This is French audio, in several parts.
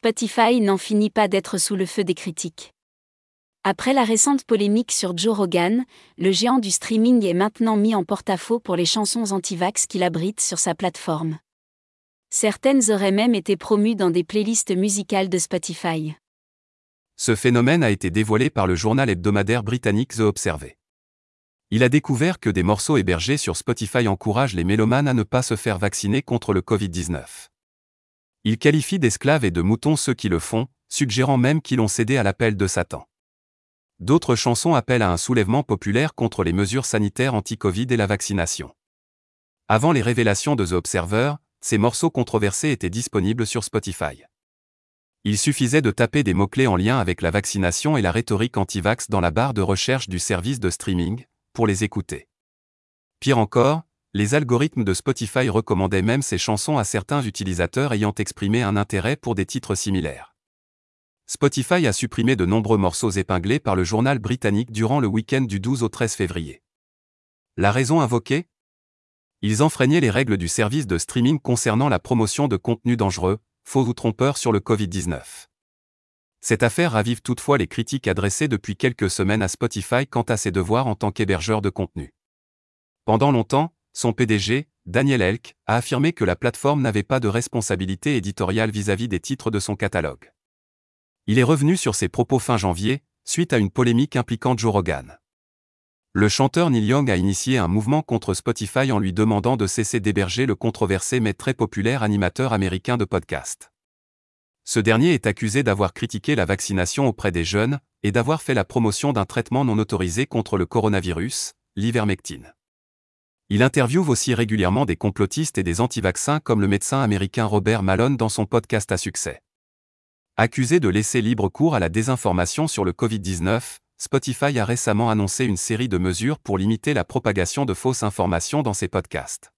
Spotify n'en finit pas d'être sous le feu des critiques. Après la récente polémique sur Joe Rogan, le géant du streaming est maintenant mis en porte-à-faux pour les chansons anti-vax qu'il abrite sur sa plateforme. Certaines auraient même été promues dans des playlists musicales de Spotify. Ce phénomène a été dévoilé par le journal hebdomadaire britannique The Observer. Il a découvert que des morceaux hébergés sur Spotify encouragent les mélomanes à ne pas se faire vacciner contre le Covid-19. Il qualifie d'esclaves et de moutons ceux qui le font, suggérant même qu'ils ont cédé à l'appel de Satan. D'autres chansons appellent à un soulèvement populaire contre les mesures sanitaires anti-Covid et la vaccination. Avant les révélations de The Observer, ces morceaux controversés étaient disponibles sur Spotify. Il suffisait de taper des mots-clés en lien avec la vaccination et la rhétorique anti-vax dans la barre de recherche du service de streaming, pour les écouter. Pire encore, les algorithmes de Spotify recommandaient même ces chansons à certains utilisateurs ayant exprimé un intérêt pour des titres similaires. Spotify a supprimé de nombreux morceaux épinglés par le journal britannique durant le week-end du 12 au 13 février. La raison invoquée? Ils enfreignaient les règles du service de streaming concernant la promotion de contenus dangereux, faux ou trompeurs sur le Covid-19. Cette affaire ravive toutefois les critiques adressées depuis quelques semaines à Spotify quant à ses devoirs en tant qu'hébergeur de contenu. Pendant longtemps, son PDG, Daniel Elk, a affirmé que la plateforme n'avait pas de responsabilité éditoriale vis-à-vis des titres de son catalogue. Il est revenu sur ses propos fin janvier, suite à une polémique impliquant Joe Rogan. Le chanteur Neil Young a initié un mouvement contre Spotify en lui demandant de cesser d'héberger le controversé mais très populaire animateur américain de podcast. Ce dernier est accusé d'avoir critiqué la vaccination auprès des jeunes et d'avoir fait la promotion d'un traitement non autorisé contre le coronavirus, l'ivermectine. Il interviewe aussi régulièrement des complotistes et des anti-vaccins comme le médecin américain Robert Malone dans son podcast à succès. Accusé de laisser libre cours à la désinformation sur le Covid-19, Spotify a récemment annoncé une série de mesures pour limiter la propagation de fausses informations dans ses podcasts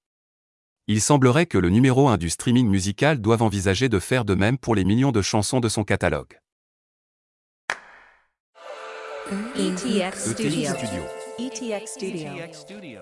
il semblerait que le numéro 1 du streaming musical doive envisager de faire de même pour les millions de chansons de son catalogue. ETX Studio. ETX Studio.